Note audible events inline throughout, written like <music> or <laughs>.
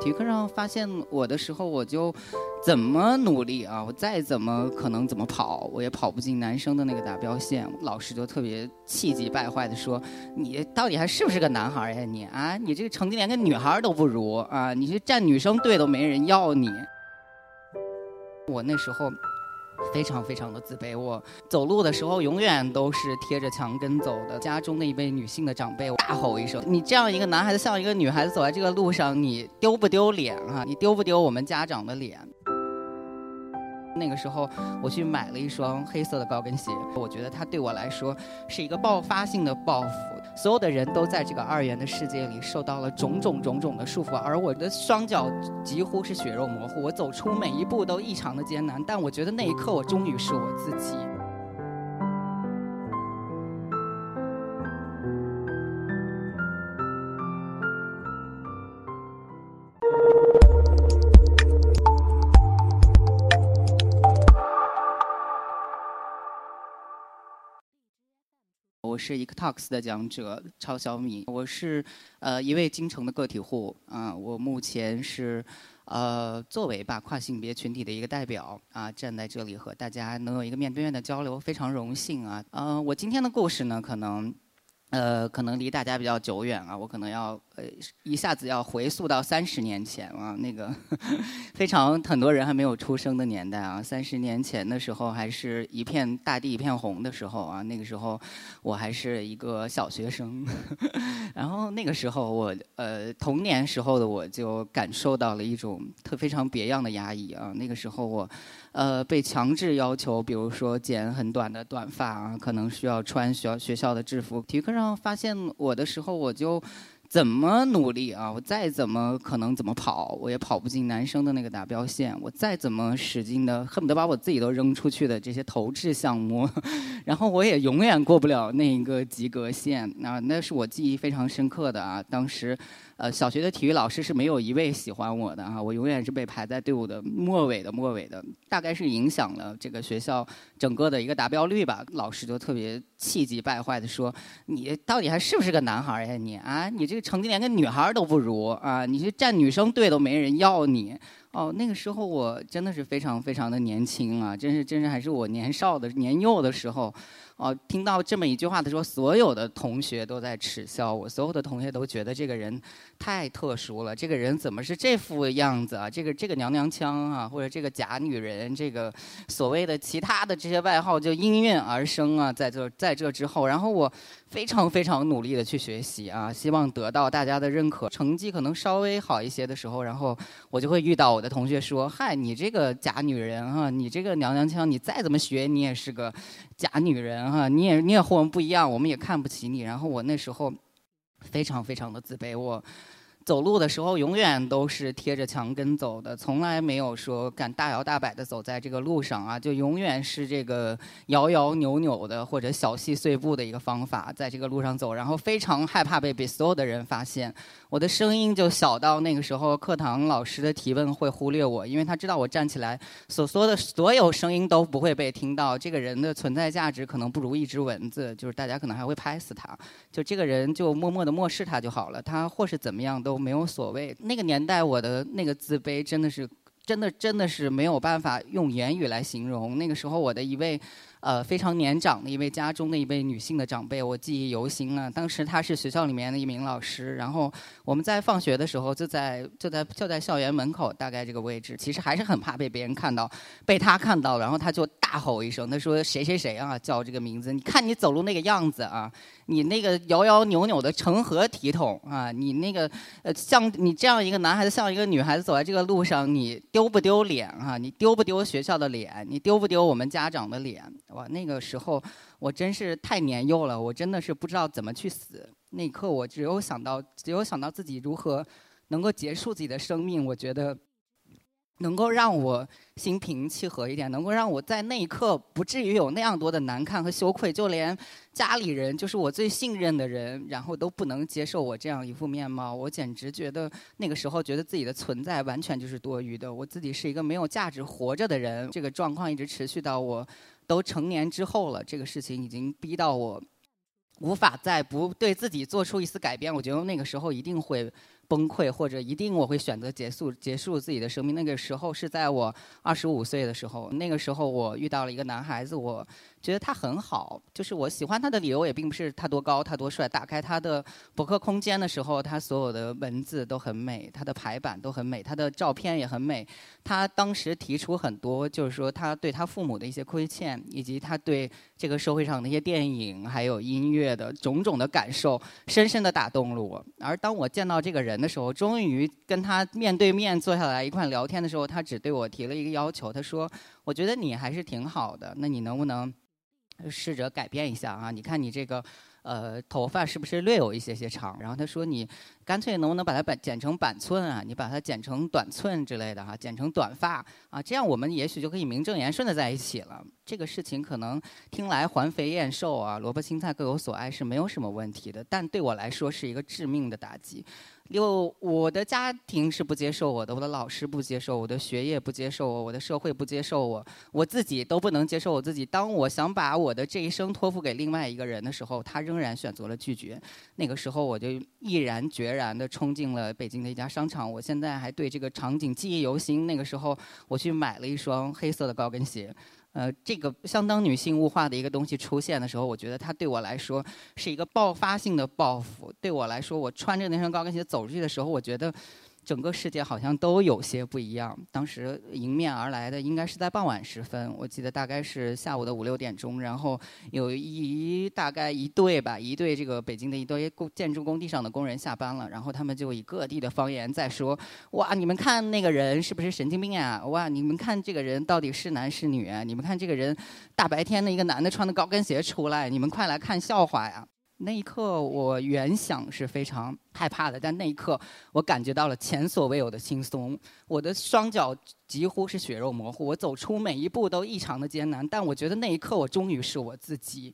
体育课上发现我的时候，我就怎么努力啊，我再怎么可能怎么跑，我也跑不进男生的那个达标线。老师就特别气急败坏的说：“你到底还是不是个男孩呀？你啊，你这个成绩连个女孩都不如啊！你去站女生队都没人要你。”我那时候。非常非常的自卑，我走路的时候永远都是贴着墙根走的。家中的一位女性的长辈大吼一声：“你这样一个男孩子像一个女孩子走在这个路上，你丢不丢脸啊？你丢不丢我们家长的脸？”那个时候，我去买了一双黑色的高跟鞋。我觉得它对我来说是一个爆发性的报复。所有的人都在这个二元的世界里受到了种种种种的束缚，而我的双脚几乎是血肉模糊。我走出每一步都异常的艰难，但我觉得那一刻，我终于是我自己。我是 Ectox 的讲者超小米，我是呃一位京城的个体户啊，我目前是呃作为吧跨性别群体的一个代表啊，站在这里和大家能有一个面对面的交流，非常荣幸啊。嗯，我今天的故事呢，可能。呃，可能离大家比较久远啊，我可能要呃一下子要回溯到三十年前啊，那个 <laughs> 非常很多人还没有出生的年代啊，三十年前的时候还是一片大地一片红的时候啊，那个时候我还是一个小学生，然后那个时候我呃童年时候的我就感受到了一种特非常别样的压抑啊，那个时候我。呃，被强制要求，比如说剪很短的短发啊，可能需要穿学校学校的制服。体育课上发现我的时候，我就怎么努力啊，我再怎么可能怎么跑，我也跑不进男生的那个达标线。我再怎么使劲的，恨不得把我自己都扔出去的这些投掷项目，<laughs> 然后我也永远过不了那一个及格线。那那是我记忆非常深刻的啊，当时。呃，小学的体育老师是没有一位喜欢我的啊，我永远是被排在队伍的末尾的末尾的，大概是影响了这个学校整个的一个达标率吧。老师就特别气急败坏的说：“你到底还是不是个男孩呀？你啊，你这个成绩连个女孩都不如啊！你去站女生队都没人要你。”哦，那个时候我真的是非常非常的年轻啊，真是真是还是我年少的年幼的时候。哦，听到这么一句话的时候，所有的同学都在耻笑我，所有的同学都觉得这个人太特殊了，这个人怎么是这副样子啊？这个这个娘娘腔啊，或者这个假女人，这个所谓的其他的这些外号就应运而生啊，在这在这之后，然后我。非常非常努力的去学习啊，希望得到大家的认可。成绩可能稍微好一些的时候，然后我就会遇到我的同学说：“嗨，你这个假女人哈，你这个娘娘腔，你再怎么学，你也是个假女人哈，你也你也和我们不一样，我们也看不起你。”然后我那时候非常非常的自卑，我。走路的时候永远都是贴着墙根走的，从来没有说敢大摇大摆的走在这个路上啊，就永远是这个摇摇扭扭的或者小细碎步的一个方法，在这个路上走，然后非常害怕被被所有的人发现。我的声音就小到那个时候，课堂老师的提问会忽略我，因为他知道我站起来所说的所有声音都不会被听到。这个人的存在价值可能不如一只蚊子，就是大家可能还会拍死他。就这个人就默默的漠视他就好了，他或是怎么样都没有所谓。那个年代我的那个自卑真的是，真的真的是没有办法用言语来形容。那个时候我的一位。呃，非常年长的一位家中的一位女性的长辈，我记忆犹新啊。当时她是学校里面的一名老师，然后我们在放学的时候就在就在就在校园门口，大概这个位置，其实还是很怕被别人看到，被她看到，然后她就大吼一声，她说谁谁谁啊，叫这个名字，你看你走路那个样子啊，你那个摇摇扭扭的成何体统啊，你那个呃像你这样一个男孩子像一个女孩子走在这个路上，你丢不丢脸啊？你丢不丢学校的脸？你丢不丢我们家长的脸？哇，那个时候我真是太年幼了，我真的是不知道怎么去死。那一刻我只有想到，只有想到自己如何能够结束自己的生命。我觉得能够让我心平气和一点，能够让我在那一刻不至于有那样多的难看和羞愧，就连家里人，就是我最信任的人，然后都不能接受我这样一副面貌。我简直觉得那个时候觉得自己的存在完全就是多余的，我自己是一个没有价值活着的人。这个状况一直持续到我。都成年之后了，这个事情已经逼到我无法再不对自己做出一丝改变。我觉得那个时候一定会崩溃，或者一定我会选择结束结束自己的生命。那个时候是在我二十五岁的时候，那个时候我遇到了一个男孩子，我。觉得他很好，就是我喜欢他的理由也并不是他多高，他多帅。打开他的博客空间的时候，他所有的文字都很美，他的排版都很美，他的照片也很美。他当时提出很多，就是说他对他父母的一些亏欠，以及他对这个社会上那些电影还有音乐的种种的感受，深深的打动了我。而当我见到这个人的时候，终于跟他面对面坐下来一块聊天的时候，他只对我提了一个要求，他说：“我觉得你还是挺好的，那你能不能？”试着改变一下啊！你看你这个，呃，头发是不是略有一些些长？然后他说你干脆能不能把它板剪成板寸啊？你把它剪成短寸之类的哈，剪成短发啊，这样我们也许就可以名正言顺的在一起了。这个事情可能听来环肥燕瘦啊，萝卜青菜各有所爱是没有什么问题的，但对我来说是一个致命的打击。就我的家庭是不接受我的，我的老师不接受我的学业不接受我，我的社会不接受我，我自己都不能接受我自己。当我想把我的这一生托付给另外一个人的时候，他仍然选择了拒绝。那个时候，我就毅然决然地冲进了北京的一家商场。我现在还对这个场景记忆犹新。那个时候，我去买了一双黑色的高跟鞋。呃，这个相当女性物化的一个东西出现的时候，我觉得它对我来说是一个爆发性的报复。对我来说，我穿着那双高跟鞋走出去的时候，我觉得。整个世界好像都有些不一样。当时迎面而来的应该是在傍晚时分，我记得大概是下午的五六点钟。然后有一大概一队吧，一队这个北京的一堆工建筑工地上的工人下班了，然后他们就以各地的方言在说：“哇，你们看那个人是不是神经病啊？哇，你们看这个人到底是男是女？你们看这个人大白天的一个男的穿的高跟鞋出来，你们快来看笑话呀！”那一刻，我原想是非常害怕的，但那一刻，我感觉到了前所未有的轻松。我的双脚几乎是血肉模糊，我走出每一步都异常的艰难。但我觉得那一刻，我终于是我自己。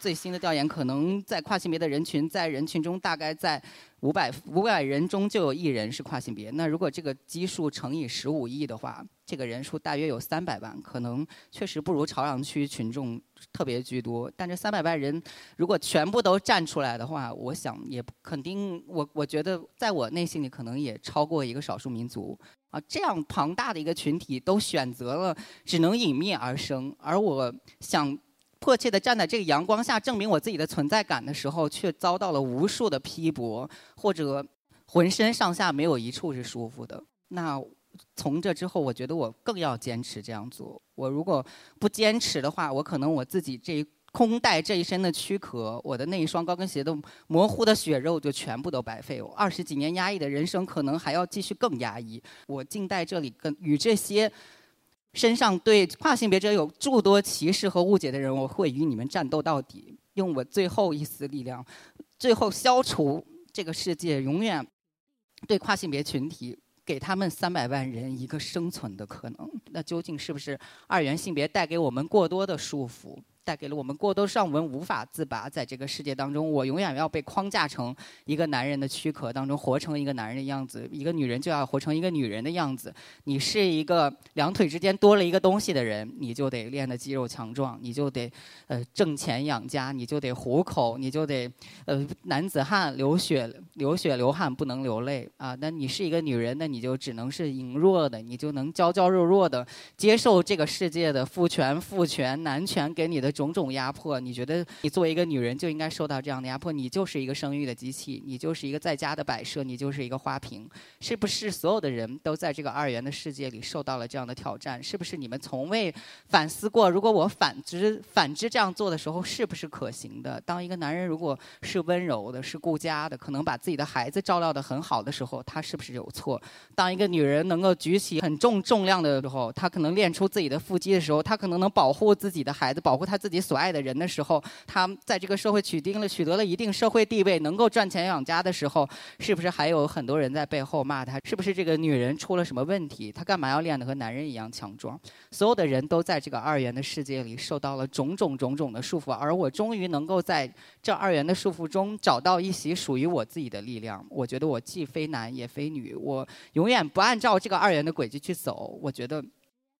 最新的调研可能在跨性别的人群，在人群中大概在五百五百人中就有一人是跨性别。那如果这个基数乘以十五亿的话，这个人数大约有三百万。可能确实不如朝阳区群众特别居多，但这三百万人如果全部都站出来的话，我想也肯定，我我觉得在我内心里可能也超过一个少数民族啊。这样庞大的一个群体都选择了只能隐灭而生，而我想。迫切地站在这个阳光下证明我自己的存在感的时候，却遭到了无数的批驳，或者浑身上下没有一处是舒服的。那从这之后，我觉得我更要坚持这样做。我如果不坚持的话，我可能我自己这空带这一身的躯壳，我的那一双高跟鞋的模糊的血肉就全部都白费。我二十几年压抑的人生，可能还要继续更压抑。我静待这里，跟与这些。身上对跨性别者有诸多歧视和误解的人，我会与你们战斗到底，用我最后一丝力量，最后消除这个世界永远对跨性别群体，给他们三百万人一个生存的可能。那究竟是不是二元性别带给我们过多的束缚？带给了我们过多，让我们无法自拔。在这个世界当中，我永远要被框架成一个男人的躯壳当中，活成一个男人的样子。一个女人就要活成一个女人的样子。你是一个两腿之间多了一个东西的人，你就得练得肌肉强壮，你就得呃挣钱养家，你就得糊口，你就得呃男子汉流血流血流汗不能流泪啊。那你是一个女人，那你就只能是羸弱的，你就能娇娇弱弱的接受这个世界的父权、父权、男权给你的。种种压迫，你觉得你作为一个女人就应该受到这样的压迫？你就是一个生育的机器，你就是一个在家的摆设，你就是一个花瓶，是不是所有的人都在这个二元的世界里受到了这样的挑战？是不是你们从未反思过，如果我反之反之这样做的时候，是不是可行的？当一个男人如果是温柔的、是顾家的，可能把自己的孩子照料得很好的时候，他是不是有错？当一个女人能够举起很重重量的时候，她可能练出自己的腹肌的时候，她可能能保护自己的孩子，保护她自。自己所爱的人的时候，他在这个社会取定了取得了一定社会地位，能够赚钱养家的时候，是不是还有很多人在背后骂他？是不是这个女人出了什么问题？她干嘛要练得和男人一样强壮？所有的人都在这个二元的世界里受到了种种种种的束缚，而我终于能够在这二元的束缚中找到一席属于我自己的力量。我觉得我既非男也非女，我永远不按照这个二元的轨迹去走。我觉得。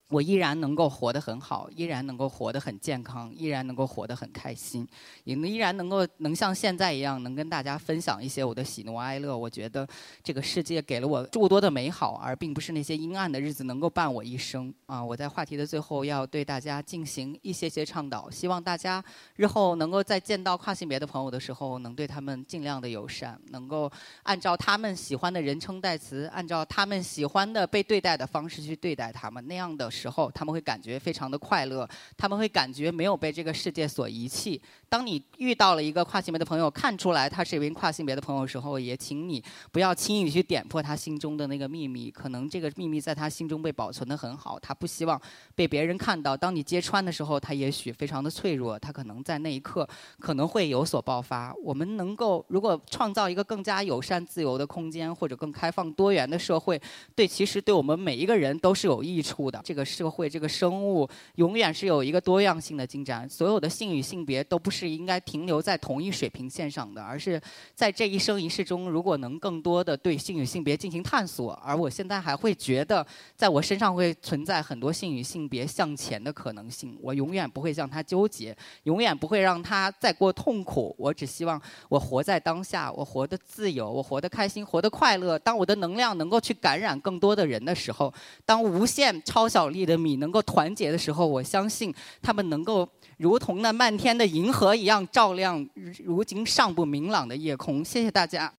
我依然能够活得很好，依然能够活得很健康，依然能够活得很开心，也依然能够能像现在一样，能跟大家分享一些我的喜怒哀乐。我觉得这个世界给了我诸多的美好，而并不是那些阴暗的日子能够伴我一生。啊，我在话题的最后要对大家进行一些些倡导，希望大家日后能够在见到跨性别的朋友的时候，能对他们尽量的友善，能够按照他们喜欢的人称代词，按照他们喜欢的被对待的方式去对待他们，那样的。时候，他们会感觉非常的快乐，他们会感觉没有被这个世界所遗弃。当你遇到了一个跨性别的朋友，看出来他是一名跨性别的朋友的时候，也请你不要轻易去点破他心中的那个秘密。可能这个秘密在他心中被保存的很好，他不希望被别人看到。当你揭穿的时候，他也许非常的脆弱，他可能在那一刻可能会有所爆发。我们能够如果创造一个更加友善、自由的空间，或者更开放、多元的社会，对，其实对我们每一个人都是有益处的。这个。社会这个生物永远是有一个多样性的进展，所有的性与性别都不是是应该停留在同一水平线上的，而是在这一生一世中，如果能更多的对性与性别进行探索，而我现在还会觉得，在我身上会存在很多性与性别向前的可能性，我永远不会向他纠结，永远不会让他再过痛苦，我只希望我活在当下，我活得自由，我活得开心，活得快乐。当我的能量能够去感染更多的人的时候，当无限超小粒。的米能够团结的时候，我相信他们能够如同那漫天的银河河一样照亮如今尚不明朗的夜空。谢谢大家。